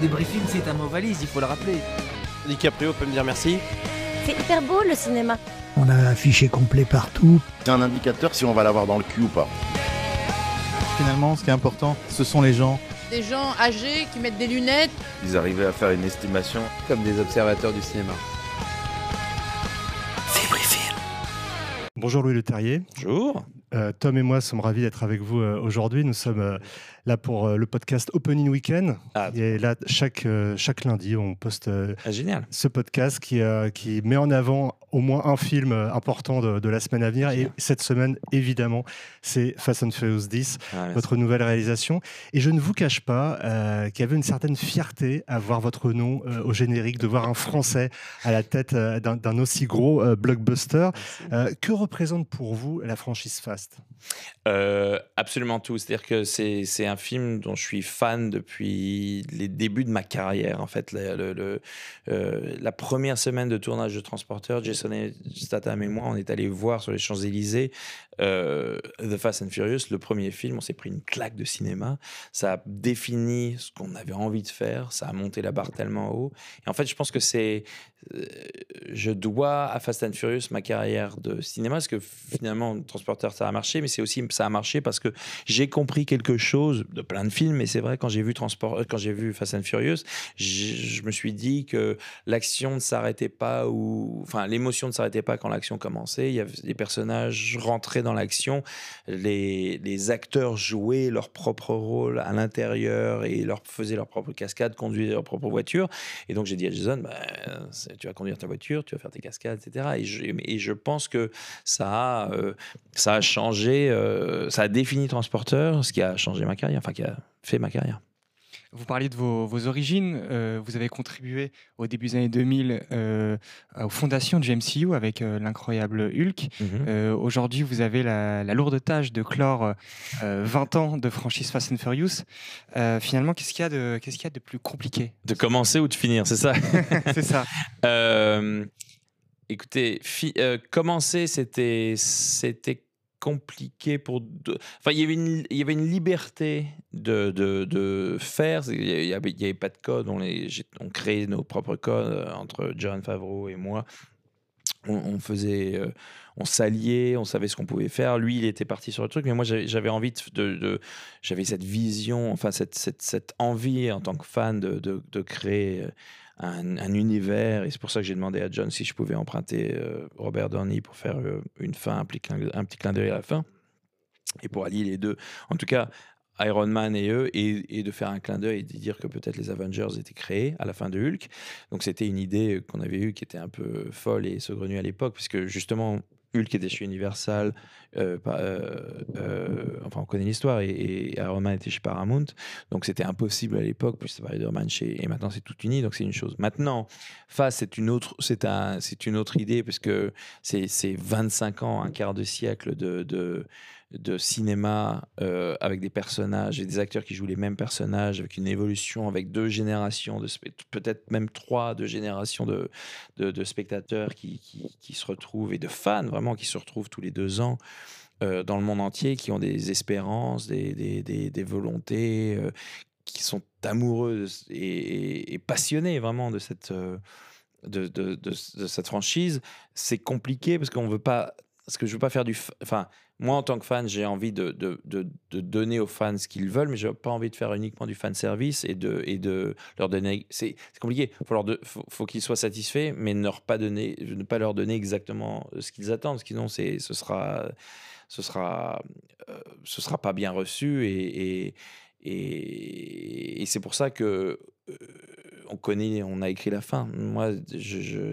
Débriefing, c'est un mot valise, il faut le rappeler. DiCaprio peut me dire merci. C'est hyper beau le cinéma. On a un fichier complet partout. C'est un indicateur si on va l'avoir dans le cul ou pas. Finalement, ce qui est important, ce sont les gens. Des gens âgés qui mettent des lunettes. Ils arrivaient à faire une estimation. Comme des observateurs du cinéma. Bonjour Louis Le Terrier. Bonjour. Euh, Tom et moi sommes ravis d'être avec vous euh, aujourd'hui. Nous sommes euh, là pour le podcast Opening Weekend. Ah. Et là, chaque, chaque lundi, on poste Ah, génial. ce podcast qui, qui met en avant au moins un film important de, de la semaine à venir. Et cette semaine, évidemment, c'est Fast and Furious 10, Ah, votre nouvelle réalisation. Et je ne vous cache pas qu'il y avait une certaine fierté à voir votre nom au générique, de voir un Français à la tête d'un aussi gros blockbuster. Que représente pour vous la franchise Fast? Euh, absolument tout. C'est-à-dire que c'est un film dont je suis fan depuis les débuts de ma carrière. En fait, le- euh, la première semaine de tournage de Transporteur, Jason Statham et moi, on est allé voir sur les Champs-Élysées euh, The Fast and Furious, le premier film. On s'est pris une claque de cinéma. Ça a défini ce qu'on avait envie de faire. Ça a monté la barre tellement haut. Et en fait, je pense que c'est je dois à Fast and Furious ma carrière de cinéma parce que finalement Transporteur ça a marché mais c'est aussi ça a marché parce que j'ai compris quelque chose de plein de films. Et c'est vrai quand j'ai vu Transport euh, quand j'ai vu Fast and Furious je me suis dit que l'action ne s'arrêtait pas ou enfin l'émotion ne s'arrêtait pas quand l'action commençait. Il y avait des personnages rentraient dans l'action. Les, les acteurs jouaient leur propre rôle à l'intérieur et leur faisaient leur propre cascade conduisaient leur propre voiture. Et donc j'ai dit à Jason, bah, tu vas conduire ta voiture, tu vas faire tes cascades, etc. Et je, et je pense que ça a, euh, ça changé, euh, ça a défini Transporteur, ce qui a changé ma carrière, enfin qui a fait ma carrière. Vous parliez de vos, vos origines. euh, vous avez contribué au début des années 2000 euh, aux fondations du MCU avec euh, l'incroyable Hulk. Euh, Aujourd'hui, vous avez la, la lourde tâche de clore euh, 20 ans de franchise Fast and Furious. Finalement, qu'est-ce qu'il y, a de- qu'est-ce qu'il y a de plus compliqué? De commencer ou de finir, c'est ça? C'est ça. Écoutez, fi- commencer, c'était c'était compliqué pour. Enfin, il y avait une, il y avait une liberté de, de, faire. Il n'y avait, pas de code. On, les, on créait nos propres codes euh, entre John Favreau et moi. On, on faisait. euh, on s'alliait, on savait ce qu'on pouvait faire. Lui, il était parti sur le truc, mais moi, j'avais envie de, j'avais cette vision, enfin cette, cette, cette envie en tant que fan de créer euh, un, un univers. Et c'est pour ça que j'ai demandé à John si je pouvais emprunter euh, Robert Downey pour faire euh, une fin, un petit, clin, un petit clin d'œil à la fin. Et pour allier les deux. En tout cas, Iron Man et eux, et, et de faire un clin d'œil et de dire que peut-être les Avengers étaient créés à la fin de Hulk. Donc c'était une idée qu'on avait eue qui était un peu folle et saugrenue à l'époque, puisque justement, Hulk était chez Universal, euh, euh, euh, enfin on connaît l'histoire, et, et Iron Man était chez Paramount, donc c'était impossible à l'époque, puis Spider-Man chez, et maintenant c'est tout uni, donc c'est une chose. Maintenant, Face, c'est une autre, c'est un, c'est une autre idée, parce que c'est, c'est 25 ans, un quart de siècle de, de, de cinéma euh, avec des personnages et des acteurs qui jouent les mêmes personnages, avec une évolution, avec deux générations, de peut-être même trois, deux générations de, de, spectateurs qui, qui, qui se retrouvent et de fans vraiment qui se retrouvent tous les deux ans euh, dans le monde entier, qui ont des espérances, des, des, des, volontés, euh, qui sont amoureux et, et- passionnés vraiment de cette, de, de, cette franchise. C'est compliqué parce qu'on veut pas, parce que je veux pas faire du, enfin. Moi, en tant que fan, j'ai envie de, de, de, donner aux fans ce qu'ils veulent, mais je n'ai pas envie de faire uniquement du fan service et de, et de leur donner. C'est compliqué. Il faut, leur faut, qu'ils soient satisfaits, mais ne, pas donner, ne pas leur donner exactement ce qu'ils attendent, parce que sinon, ce sera, ce sera, euh, ce sera pas bien reçu. Et, et, et, et c'est pour ça que euh, on connaît, on a écrit la fin. Moi,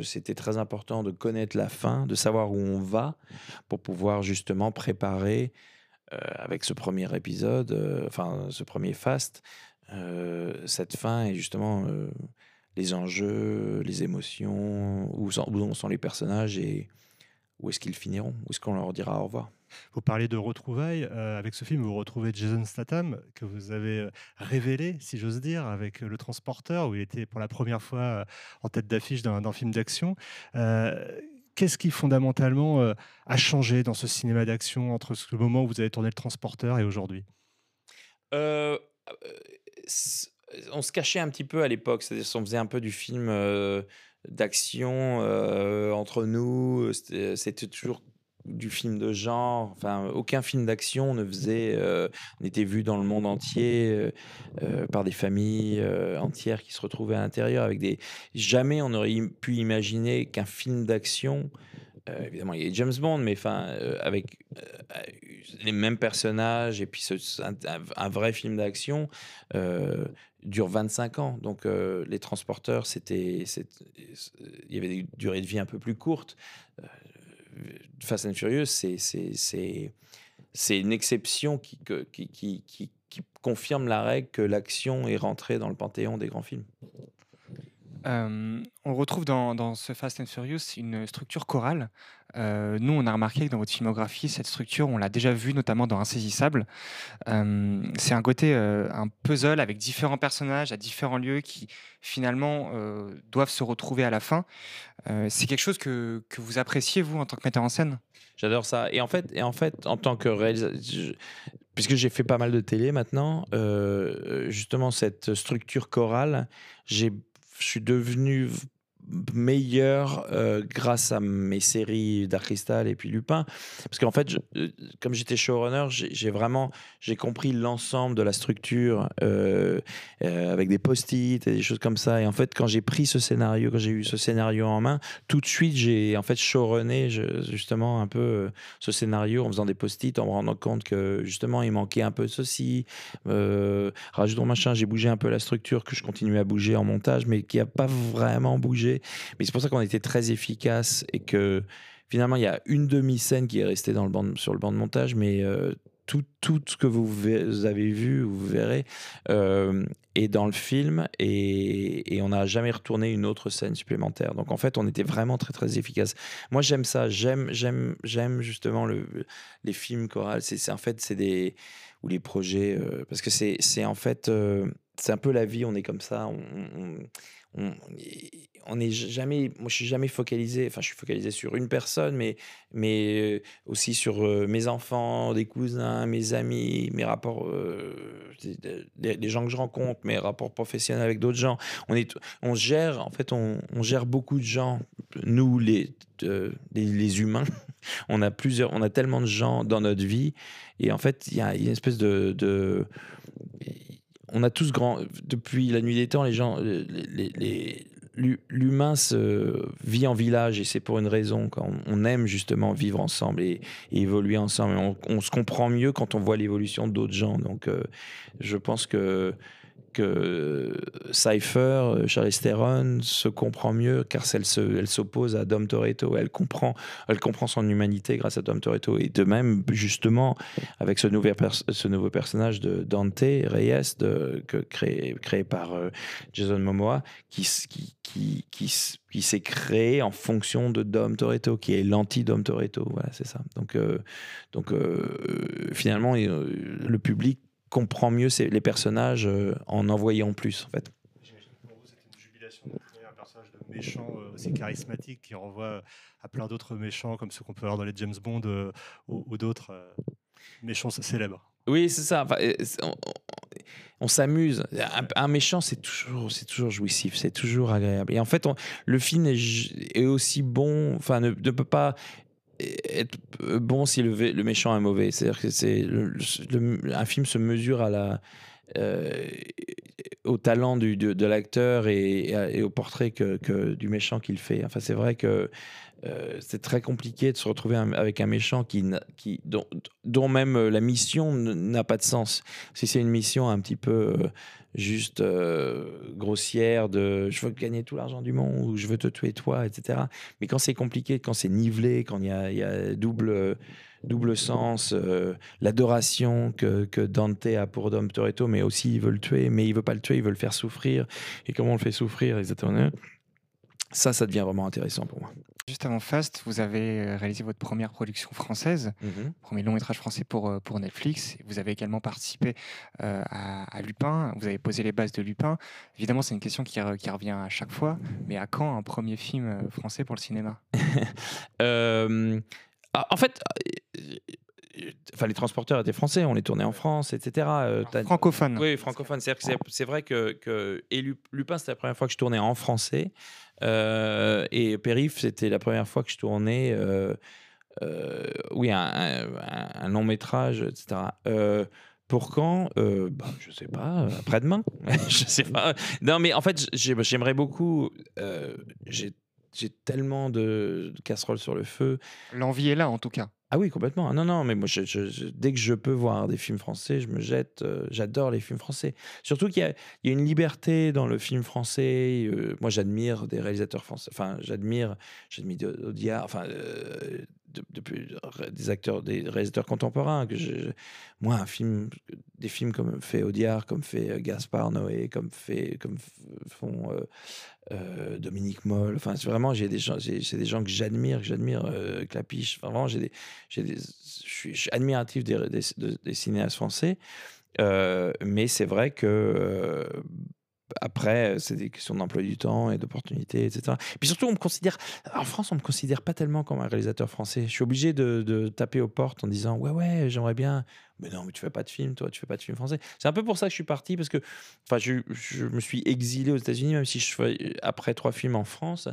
c'était très important de connaître la fin, de savoir où on va pour pouvoir justement préparer euh, avec ce premier épisode, euh, enfin ce premier fast, euh, cette fin et justement les enjeux, les émotions, où sont, où sont les personnages et où est-ce qu'ils finiront, où est-ce qu'on leur dira au revoir? Vous parlez de retrouvailles. euh, avec ce film, vous retrouvez Jason Statham, que vous avez euh, révélé, si j'ose dire, avec Le Transporteur, où il était pour la première fois euh, en tête d'affiche d'un d'un film d'action. Euh, Qu'est-ce qui fondamentalement euh, a changé dans ce cinéma d'action entre ce moment où vous avez tourné Le Transporteur et aujourd'hui? On se cachait un petit peu à l'époque, c'est-à-dire qu'on faisait un peu du film euh, d'action euh, entre nous, c'était toujours du film de genre, enfin aucun film d'action ne faisait, euh, n'était vu dans le monde entier euh, euh, par des familles entières qui se retrouvaient à l'intérieur avec des. Jamais on aurait pu imaginer qu'un film d'action, euh, évidemment il y a James Bond, mais enfin euh, avec euh, les mêmes personnages et puis un, vrai film d'action dure 25 ans. Donc les transporteurs, c'était, il y avait des durées de vie un peu plus courtes. Fast and Furious, c'est, c'est, une exception qui confirme la règle que l'action est rentrée dans le panthéon des grands films. On retrouve dans, dans ce Fast and Furious une structure chorale. Nous, on a remarqué que dans votre filmographie, cette structure, on l'a déjà vue notamment dans Insaisissable. C'est un côté, un puzzle avec différents personnages à différents lieux qui finalement doivent se retrouver à la fin. C'est quelque chose que, que vous appréciez, vous, en tant que metteur en scène? J'adore ça. Et en fait, et en fait, en tant que réalisateur, puisque j'ai fait pas mal de télé maintenant, justement cette structure chorale, j'ai, je suis devenu meilleur euh, grâce à mes séries Dark Crystal et puis Lupin. Parce qu'en fait euh, comme j'étais showrunner j'ai vraiment j'ai compris l'ensemble de la structure euh, avec des post-it et des choses comme ça. Et en fait quand j'ai pris ce scénario quand j'ai eu ce scénario en main tout de suite j'ai en fait showrunné justement un peu ce scénario en faisant des post-it en me rendant compte que justement il manquait un peu ceci rajoutons machin j'ai bougé un peu la structure que je continuais à bouger en montage mais qui a pas vraiment bougé mais c'est pour ça qu'on était très efficace et que finalement il y a une demi-scène qui est restée sur le banc de montage mais euh, tout, tout ce que vous, ve- vous avez vu, vous verrez, euh, est dans le film et, on n'a jamais retourné une autre scène supplémentaire. Donc en fait, on était vraiment très très efficace. Moi, j'aime ça. J'aime, j'aime, j'aime justement le, les films chorales. C'est, en fait, c'est des ou les projets euh, parce que c'est, c'est en fait, euh, c'est un peu la vie. On est comme ça. On, on, jamais, moi je suis jamais focalisé, enfin je suis focalisé sur une personne, mais, mais aussi sur mes enfants, des cousins, mes amis, mes rapports, euh, les gens que je rencontre, mes rapports professionnels avec d'autres gens. On, est, on gère, en fait, on, gère beaucoup de gens, nous les, euh, les, humains. On a plusieurs, on a tellement de gens dans notre vie, et en fait, il y a, une espèce de, on a tous grand depuis la nuit des temps les gens les- l'humain se vit en village et c'est pour une raison quand on, on aime justement vivre ensemble et, évoluer ensemble. On se comprend mieux quand on voit l'évolution d'autres gens. Donc euh, je pense que que Cypher, euh, Charlize Theron se comprend mieux car elle se- elle s'oppose à Dom Toretto. Elle comprend, elle comprend son humanité grâce à Dom Toretto. Et de même, justement, avec ce ce nouveau personnage de Dante Reyes, que, créé, créé par euh, Jason Momoa, qui, qui, qui, qui, s'est créé en fonction de Dom Toretto, qui est l'anti-Dom Toretto. Voilà, c'est ça. Donc, euh, donc euh, finalement, euh, le public comprend mieux les personnages euh, en en voyant plus, en fait. J'imagine que pour vous, c'était une jubilation de créer un personnage de méchant euh, aussi charismatique qui renvoie à plein d'autres méchants comme ceux qu'on peut avoir dans les James Bond euh, ou, ou d'autres euh, méchants célèbres. Oui, c'est ça. Enfin, on s'amuse. Un, un méchant, c'est toujours, c'est toujours jouissif, c'est toujours agréable. Et en fait, on- le film est, aussi bon, enfin, ne, ne peut pas être bon si le, le méchant est mauvais. C'est-à-dire que c'est un film se mesure à la euh, au talent du, de, l'acteur et, et au portrait que, que du méchant qu'il fait. Enfin, c'est vrai que euh, c'est très compliqué de se retrouver avec un méchant qui, qui, dont, dont même euh, la mission n'a pas de sens. Si c'est une mission un petit peu euh, juste euh, grossière de je veux gagner tout l'argent du monde ou je veux te tuer toi, etc. Mais quand c'est compliqué, quand c'est nivelé, quand il y a double, double sens, euh, l'adoration que, que Dante a pour Dom Toretto, mais aussi il veut le tuer, mais il veut pas le tuer, il veut le faire souffrir. Et comment on le fait souffrir, etc. Ça, ça devient vraiment intéressant pour moi. Juste avant Fast, vous avez euh, réalisé votre première production française, premier long métrage français pour, euh, pour Netflix. Vous avez également participé euh, à, à Lupin, vous avez posé les bases de Lupin. Évidemment, c'est une question qui, re- qui revient à chaque fois, mais à quand un premier film français pour le cinéma? Euh, ah, en fait, euh, enfin, les transporteurs étaient français, on les tournait en France, etc. Euh, Francophone. Oui, francophone. C'est- c'est vrai que, que et Lu- Lupin, c'était la première fois que je tournais en français. Euh, et Périph, c'était la première fois que je tournais, euh, oui, un, un- un long métrage, etc. Pour quand euh, bah, Je sais pas, après-demain. je sais pas. Non, mais en fait, j'ai- j'aimerais beaucoup. j'ai j'ai tellement de, de casseroles sur le feu. L'envie est là, en tout cas. Ah oui, complètement. Ah Non, non, mais moi, je- je- je- dès que je peux voir des films français, je me jette. euh, J'adore les films français. Surtout qu'il y, a- il y a une liberté dans le film français. euh, moi, j'admire des réalisateurs français. Enfin, j'admire, j'admire Audiard. Enfin, euh, de- depuis des acteurs, des réalisateurs contemporains. Que moi, un film, des films comme fait Audiard, comme fait euh, Gaspard Noé, comme fait, comme font. euh, euh, Dominique Moll, enfin vraiment j'ai des gens, c'est des gens que j'admire, que j'admire, euh, Clapiche, enfin, vraiment j'ai des, des, je suis, admiratif des, des, de- des cinéastes français, Euh, mais c'est vrai que euh, après c'est des questions d'emploi du temps et d'opportunités, etc. Puis surtout on me considère, en France on me considère pas tellement comme un réalisateur français. Je suis obligé de, taper aux portes en disant ouais ouais j'aimerais bien, mais non mais tu fais pas de film toi, tu fais pas de film français. C'est un peu pour ça que je suis parti parce que enfin je, je me suis exilé aux États-Unis même si je fais après trois films en France,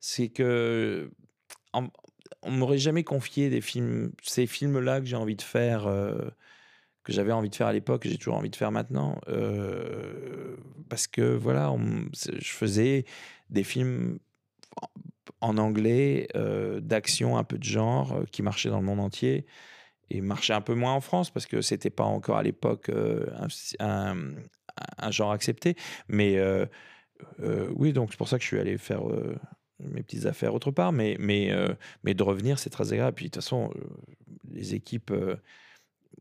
c'est que en- on m'aurait jamais confié des films, ces films-là que j'ai envie de faire, euh, j'avais envie de faire à l'époque, que j'ai toujours envie de faire maintenant, euh, parce que voilà, je faisais des films en- anglais, euh, d'action, un peu de genre, euh, qui marchaient dans le monde entier et marchaient un peu moins en France parce que c'était pas encore à l'époque un, un- genre accepté. Mais oui, donc c'est pour ça que je suis allé faire mes petites affaires autre part. Mais, mais, mais de revenir, c'est très agréable. Puis de toute façon, les équipes.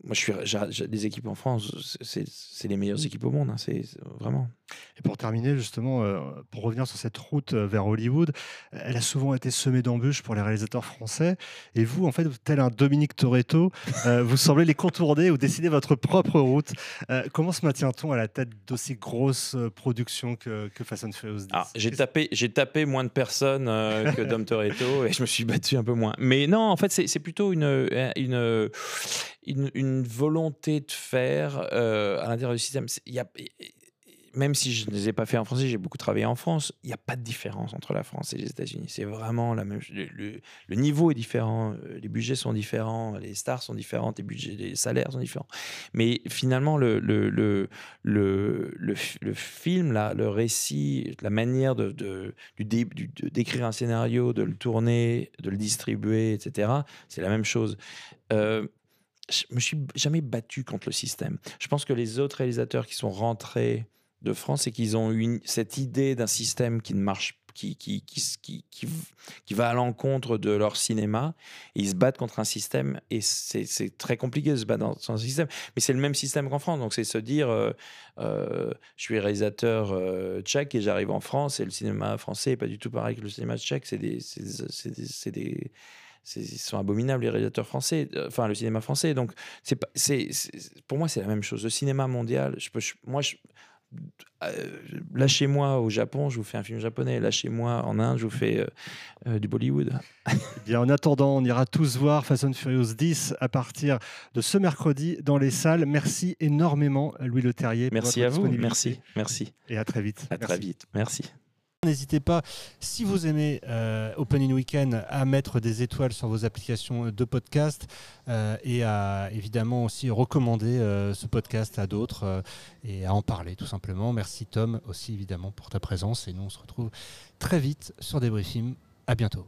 Moi, je suis, les équipes en France, c'est les meilleures équipes au monde, hein, c'est vraiment. Et pour terminer, justement, euh, pour revenir sur cette route euh, vers Hollywood, elle a souvent été semée d'embûches pour les réalisateurs français. Et vous, en fait, tel un Dominique Toretto, euh, vous semblez les contourner ou décider votre propre route. Euh, comment se maintient-on à la tête d'aussi grosses productions que, que Fast and Furious 10 Ah, j'ai tapé, tapé moins de personnes que Dom Toretto et je me suis battu un peu moins. Mais non, en fait, c'est c'est plutôt une, une, une, volonté de faire euh, à l'intérieur du système. Y a, même si je ne les ai pas fait en français, j'ai beaucoup travaillé en France. Il n'y a pas de différence entre la France et les États-Unis. C'est vraiment la même. Le, le- niveau est différent, euh, les budgets sont différents, les stars sont différentes, les budgets, les salaires sont différents. Mais finalement, le, le, le, film, là, le récit, la manière de, de, du du- d'écrire un scénario, de le tourner, de le distribuer, etc., c'est la même chose. Euh, je me suis jamais battu contre le système. Je pense que les autres réalisateurs qui sont rentrés de France et qu'ils ont eu cette idée d'un système qui ne marche qui, qui, qui, qui, qui, va à l'encontre de leur cinéma, ils se battent contre un système, et c'est très compliqué de se battre dans un système, mais c'est le même système qu'en France, donc c'est se dire, euh, euh, je suis réalisateur euh, tchèque et j'arrive en France, et le cinéma français n'est pas du tout pareil que le cinéma tchèque, c'est des... c'est des- ils sont abominables les réalisateurs français, euh, enfin le cinéma français. Donc c'est pas, c'est, pour moi c'est la même chose. Le cinéma mondial, je peux, je- moi je, euh, lâchez-moi au Japon, je vous fais un film japonais. Lâchez-moi en Inde, je vous fais euh, euh, du Bollywood. Eh bien, en attendant, on ira tous voir Fast and Furious 10 à partir de ce mercredi dans les salles. Merci énormément, Louis Le Terrier. pour Merci à vous. Merci, merci. Et à très vite. À très vite. Merci. N'hésitez pas, si vous aimez euh, Open in Weekend, à mettre des étoiles sur vos applications de podcast euh, et à évidemment aussi recommander euh, ce podcast à d'autres euh, et à en parler tout simplement. Merci Tom aussi évidemment pour ta présence et nous on se retrouve très vite sur Débriefing. À bientôt.